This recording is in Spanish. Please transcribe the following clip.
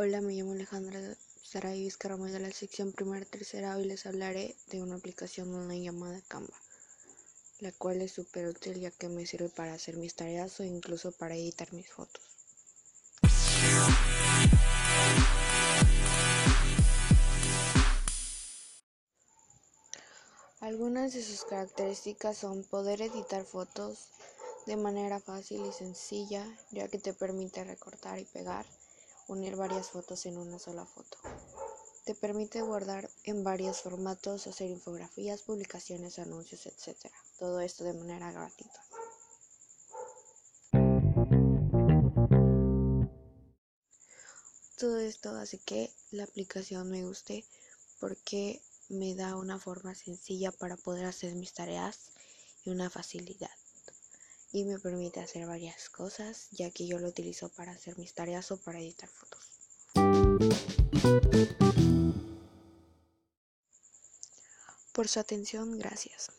Hola, me llamo Alejandra Saray Vizcarramo de la sección primera tercera. Hoy les hablaré de una aplicación online llamada Canva, la cual es súper útil ya que me sirve para hacer mis tareas o incluso para editar mis fotos. Algunas de sus características son poder editar fotos de manera fácil y sencilla, ya que te permite recortar y pegar unir varias fotos en una sola foto. Te permite guardar en varios formatos, hacer infografías, publicaciones, anuncios, etc. Todo esto de manera gratuita. Todo esto hace que la aplicación me guste porque me da una forma sencilla para poder hacer mis tareas y una facilidad y me permite hacer varias cosas ya que yo lo utilizo para hacer mis tareas o para editar fotos. Por su atención, gracias.